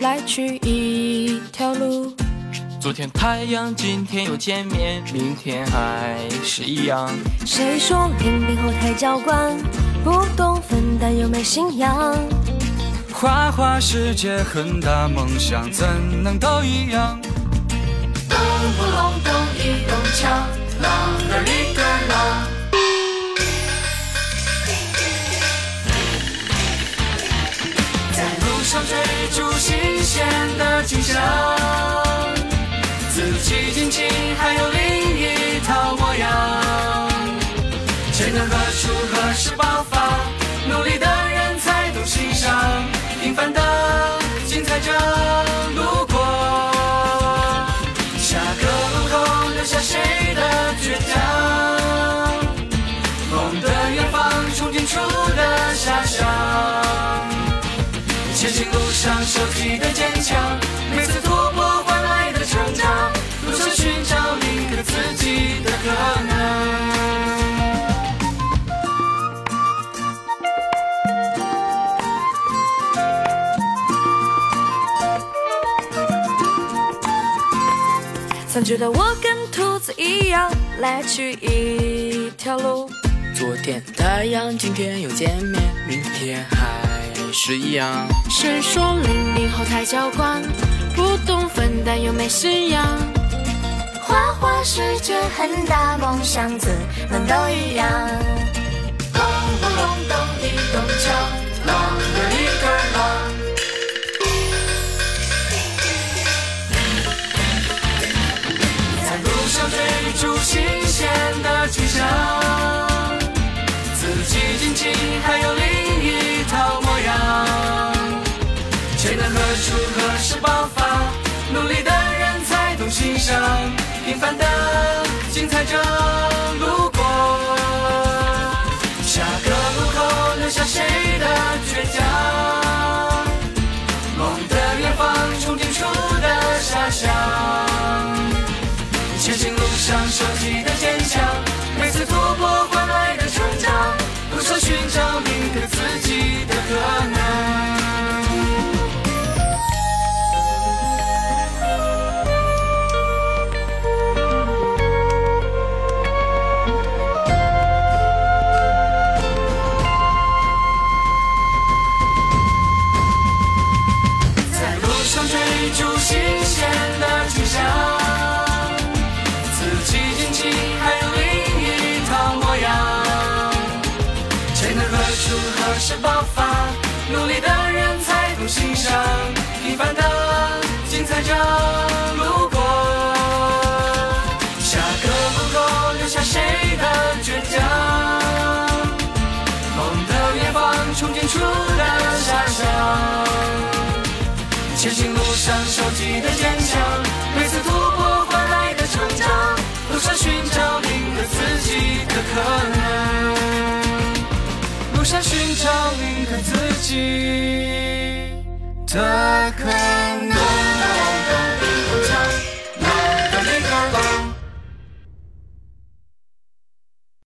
来去一条路。昨天太阳，今天又见面，明天还是一样。谁说零零后太娇惯，不懂分担又没信仰？花花世界很大，梦想怎能都一样？咚不隆咚一咚锵，上追逐新鲜的景象，自己尽情，还有路上收集的坚强，每次突破换来的成长，路上寻找另一个自己的可能。总觉得我跟兔子一样，来去一条路。昨天太阳，今天又见面，明天还是一样。谁说零零后太娇惯，不懂分担又没信仰？花花世界很大，梦想怎能都一样。潜能何处何时爆发？努力的人才懂欣赏，平凡的精彩着路过。下个路口留下谁的倔强？梦的远方，憧憬出的遐想。前行路上收集的坚强，每次突上追逐新鲜的景象。自己尽情，还有另一套模样。潜能何处何时爆发？努力的前行路上收集的坚强，每次突破换来的成长，路上寻找另一个自己的可能，路上寻找另一个自己的可能。